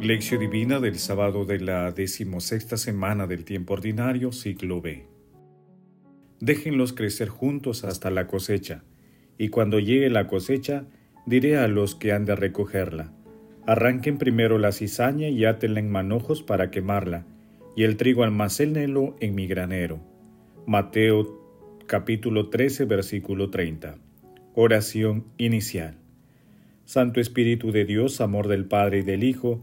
Lección Divina del sábado de la decimosexta semana del tiempo ordinario, ciclo B. Déjenlos crecer juntos hasta la cosecha, y cuando llegue la cosecha, diré a los que han de recogerla, arranquen primero la cizaña y átenla en manojos para quemarla, y el trigo almacénelo en mi granero. Mateo capítulo 13, versículo 30. Oración inicial. Santo Espíritu de Dios, amor del Padre y del Hijo,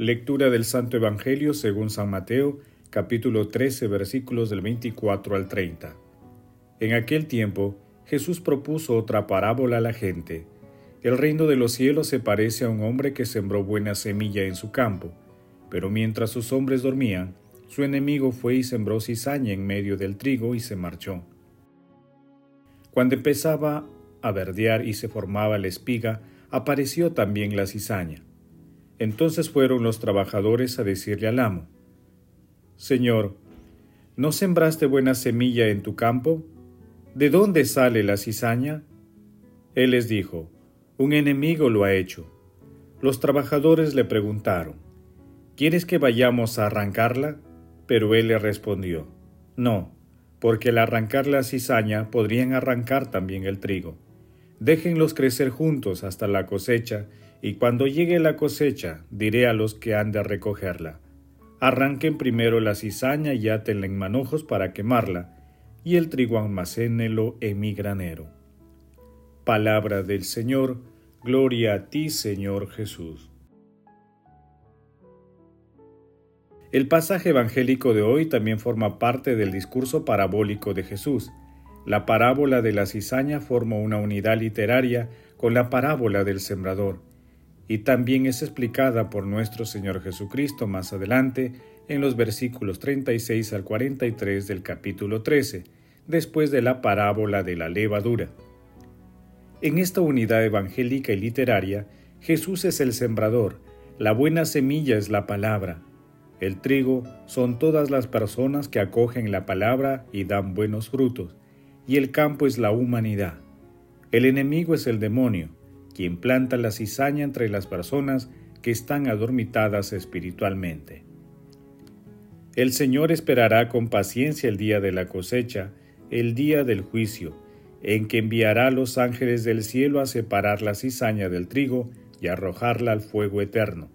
Lectura del Santo Evangelio según San Mateo, capítulo 13, versículos del 24 al 30. En aquel tiempo, Jesús propuso otra parábola a la gente. El reino de los cielos se parece a un hombre que sembró buena semilla en su campo, pero mientras sus hombres dormían, su enemigo fue y sembró cizaña en medio del trigo y se marchó. Cuando empezaba a verdear y se formaba la espiga, apareció también la cizaña. Entonces fueron los trabajadores a decirle al amo, Señor, ¿no sembraste buena semilla en tu campo? ¿De dónde sale la cizaña? Él les dijo, Un enemigo lo ha hecho. Los trabajadores le preguntaron, ¿Quieres que vayamos a arrancarla? Pero él le respondió, No, porque al arrancar la cizaña podrían arrancar también el trigo. Déjenlos crecer juntos hasta la cosecha, y cuando llegue la cosecha diré a los que han de recogerla. Arranquen primero la cizaña y átenla en manojos para quemarla, y el trigo almacénelo en mi granero. Palabra del Señor, gloria a ti Señor Jesús. El pasaje evangélico de hoy también forma parte del discurso parabólico de Jesús, la parábola de la cizaña forma una unidad literaria con la parábola del sembrador, y también es explicada por nuestro Señor Jesucristo más adelante en los versículos 36 al 43 del capítulo 13, después de la parábola de la levadura. En esta unidad evangélica y literaria, Jesús es el sembrador, la buena semilla es la palabra, el trigo son todas las personas que acogen la palabra y dan buenos frutos, y el campo es la humanidad. El enemigo es el demonio, quien planta la cizaña entre las personas que están adormitadas espiritualmente. El Señor esperará con paciencia el día de la cosecha, el día del juicio, en que enviará a los ángeles del cielo a separar la cizaña del trigo y arrojarla al fuego eterno,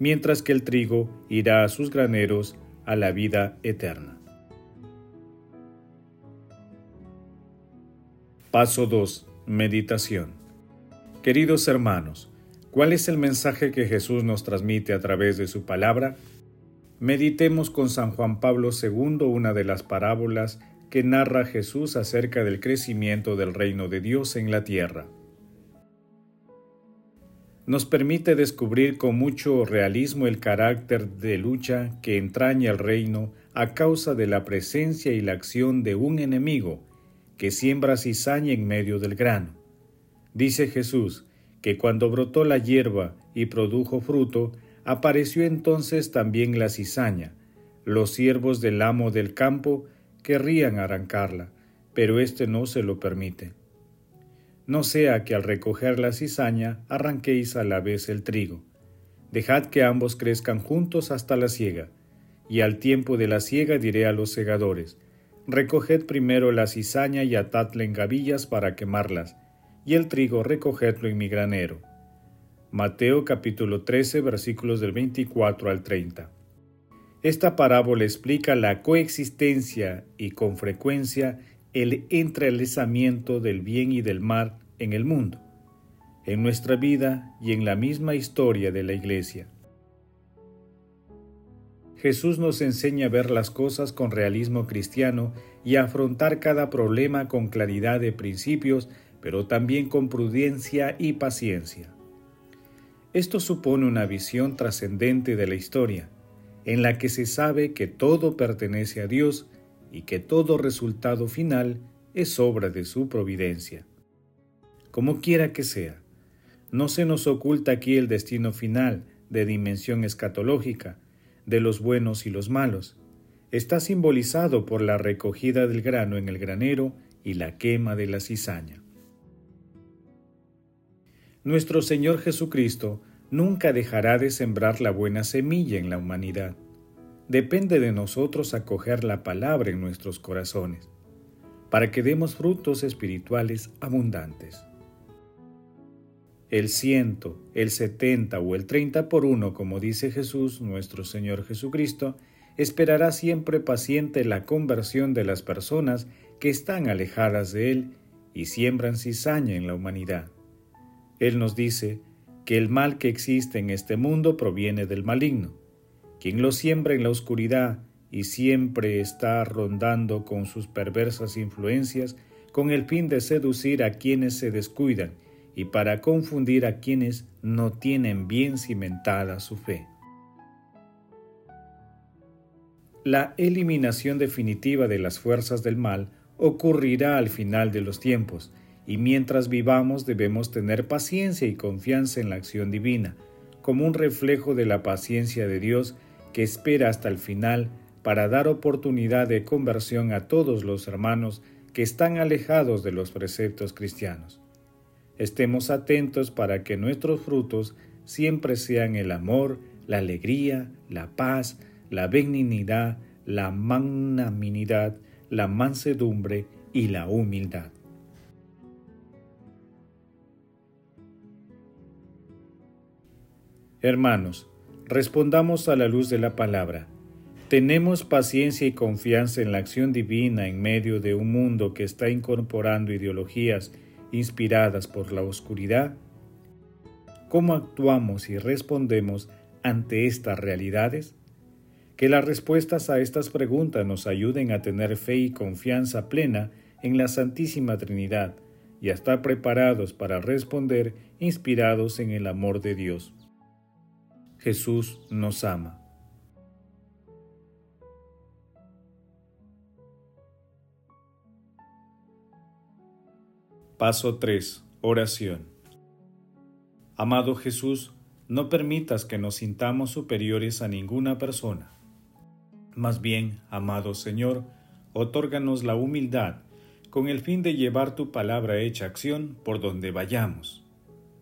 mientras que el trigo irá a sus graneros a la vida eterna. Paso 2. Meditación. Queridos hermanos, ¿cuál es el mensaje que Jesús nos transmite a través de su palabra? Meditemos con San Juan Pablo II una de las parábolas que narra Jesús acerca del crecimiento del reino de Dios en la tierra. Nos permite descubrir con mucho realismo el carácter de lucha que entraña el reino a causa de la presencia y la acción de un enemigo que siembra cizaña en medio del grano. Dice Jesús que cuando brotó la hierba y produjo fruto, apareció entonces también la cizaña. Los siervos del amo del campo querrían arrancarla, pero éste no se lo permite. No sea que al recoger la cizaña arranquéis a la vez el trigo. Dejad que ambos crezcan juntos hasta la siega, y al tiempo de la siega diré a los segadores, Recoged primero la cizaña y atadla en gavillas para quemarlas, y el trigo recogedlo en mi granero. Mateo capítulo 13 versículos del 24 al 30. Esta parábola explica la coexistencia y con frecuencia el entrelazamiento del bien y del mal en el mundo, en nuestra vida y en la misma historia de la Iglesia. Jesús nos enseña a ver las cosas con realismo cristiano y a afrontar cada problema con claridad de principios, pero también con prudencia y paciencia. Esto supone una visión trascendente de la historia. en la que se sabe que todo pertenece a Dios y que todo resultado final es obra de su providencia. Como quiera que sea, no se nos oculta aquí el destino final de dimensión escatológica de los buenos y los malos. Está simbolizado por la recogida del grano en el granero y la quema de la cizaña. Nuestro Señor Jesucristo nunca dejará de sembrar la buena semilla en la humanidad. Depende de nosotros acoger la palabra en nuestros corazones, para que demos frutos espirituales abundantes. El ciento, el setenta o el treinta por uno, como dice Jesús, nuestro Señor Jesucristo, esperará siempre paciente la conversión de las personas que están alejadas de Él y siembran cizaña en la humanidad. Él nos dice, que el mal que existe en este mundo proviene del maligno. Quien lo siembra en la oscuridad y siempre está rondando con sus perversas influencias con el fin de seducir a quienes se descuidan y para confundir a quienes no tienen bien cimentada su fe. La eliminación definitiva de las fuerzas del mal ocurrirá al final de los tiempos, y mientras vivamos debemos tener paciencia y confianza en la acción divina, como un reflejo de la paciencia de Dios que espera hasta el final para dar oportunidad de conversión a todos los hermanos que están alejados de los preceptos cristianos. Estemos atentos para que nuestros frutos siempre sean el amor, la alegría, la paz, la benignidad, la magnanimidad, la mansedumbre y la humildad. Hermanos, respondamos a la luz de la palabra. ¿Tenemos paciencia y confianza en la acción divina en medio de un mundo que está incorporando ideologías inspiradas por la oscuridad? ¿Cómo actuamos y respondemos ante estas realidades? Que las respuestas a estas preguntas nos ayuden a tener fe y confianza plena en la Santísima Trinidad y a estar preparados para responder inspirados en el amor de Dios. Jesús nos ama. Paso 3. Oración. Amado Jesús, no permitas que nos sintamos superiores a ninguna persona. Más bien, amado Señor, otórganos la humildad con el fin de llevar tu palabra hecha acción por donde vayamos.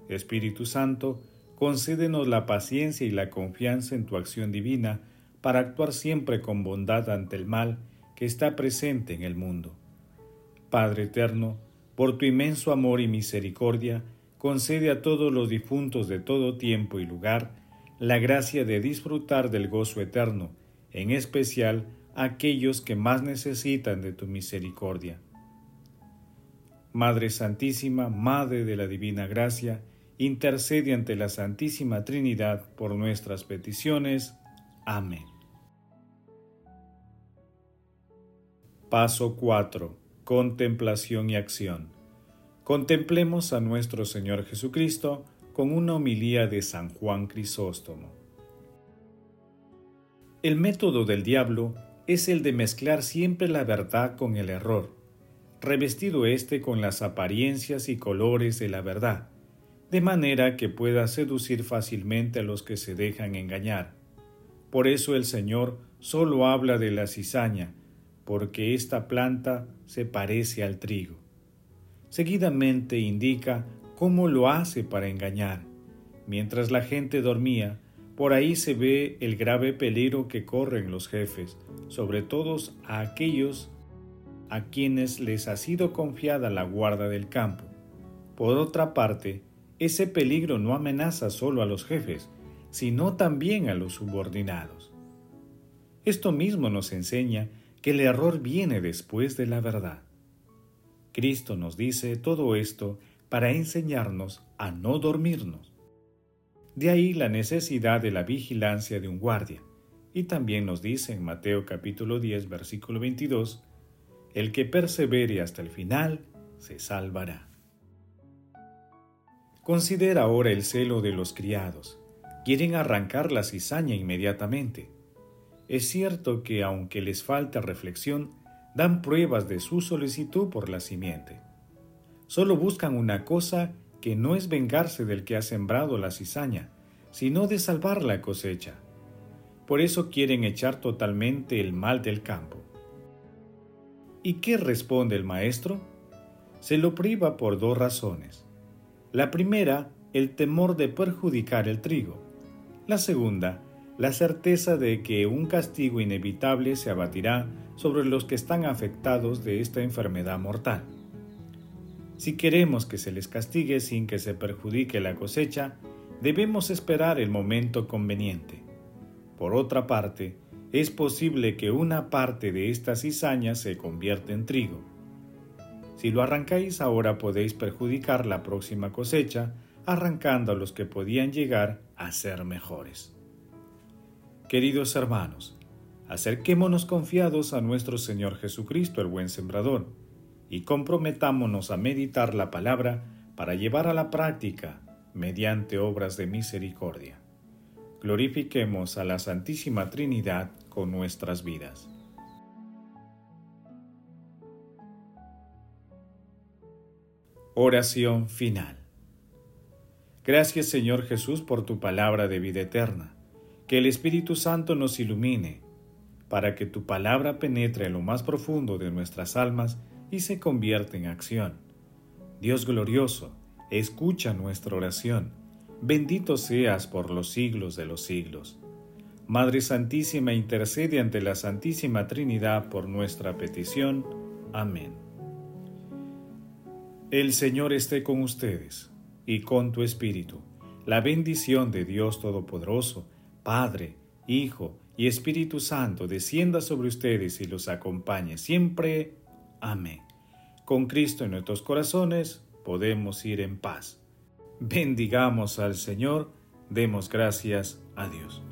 Espíritu Santo, concédenos la paciencia y la confianza en tu acción divina para actuar siempre con bondad ante el mal que está presente en el mundo. Padre eterno, por tu inmenso amor y misericordia, concede a todos los difuntos de todo tiempo y lugar la gracia de disfrutar del gozo eterno, en especial a aquellos que más necesitan de tu misericordia. Madre Santísima, Madre de la Divina Gracia, intercede ante la Santísima Trinidad por nuestras peticiones. Amén. Paso 4. Contemplación y acción. Contemplemos a nuestro Señor Jesucristo con una homilía de San Juan Crisóstomo. El método del diablo es el de mezclar siempre la verdad con el error, revestido éste con las apariencias y colores de la verdad de manera que pueda seducir fácilmente a los que se dejan engañar. Por eso el Señor solo habla de la cizaña, porque esta planta se parece al trigo. Seguidamente indica cómo lo hace para engañar. Mientras la gente dormía, por ahí se ve el grave peligro que corren los jefes, sobre todo a aquellos a quienes les ha sido confiada la guarda del campo. Por otra parte, ese peligro no amenaza solo a los jefes, sino también a los subordinados. Esto mismo nos enseña que el error viene después de la verdad. Cristo nos dice todo esto para enseñarnos a no dormirnos. De ahí la necesidad de la vigilancia de un guardia. Y también nos dice en Mateo capítulo 10 versículo 22, el que persevere hasta el final se salvará. Considera ahora el celo de los criados. Quieren arrancar la cizaña inmediatamente. es cierto que aunque les falta reflexión, dan pruebas de su solicitud por la simiente. Solo buscan una cosa que no es vengarse del que ha sembrado la cizaña, sino de salvar la cosecha. Por eso quieren echar totalmente el mal del campo. ¿Y qué responde el maestro? Se lo priva por dos razones. La primera, el temor de perjudicar el trigo. La segunda, la certeza de que un castigo inevitable se abatirá sobre los que están afectados de esta enfermedad mortal. Si queremos que se les castigue sin que se perjudique la cosecha, debemos esperar el momento conveniente. Por otra parte, es posible que una parte de esta cizaña se convierta en trigo. Si lo arrancáis ahora podéis perjudicar la próxima cosecha, arrancando a los que podían llegar a ser mejores. Queridos hermanos, acerquémonos confiados a nuestro Señor Jesucristo, el buen sembrador, y comprometámonos a meditar la palabra para llevar a la práctica mediante obras de misericordia. Glorifiquemos a la Santísima Trinidad con nuestras vidas. Oración final. Gracias Señor Jesús por tu palabra de vida eterna. Que el Espíritu Santo nos ilumine, para que tu palabra penetre en lo más profundo de nuestras almas y se convierta en acción. Dios glorioso, escucha nuestra oración. Bendito seas por los siglos de los siglos. Madre Santísima, intercede ante la Santísima Trinidad por nuestra petición. Amén. El Señor esté con ustedes y con tu Espíritu. La bendición de Dios Todopoderoso, Padre, Hijo y Espíritu Santo, descienda sobre ustedes y los acompañe siempre. Amén. Con Cristo en nuestros corazones, podemos ir en paz. Bendigamos al Señor, demos gracias a Dios.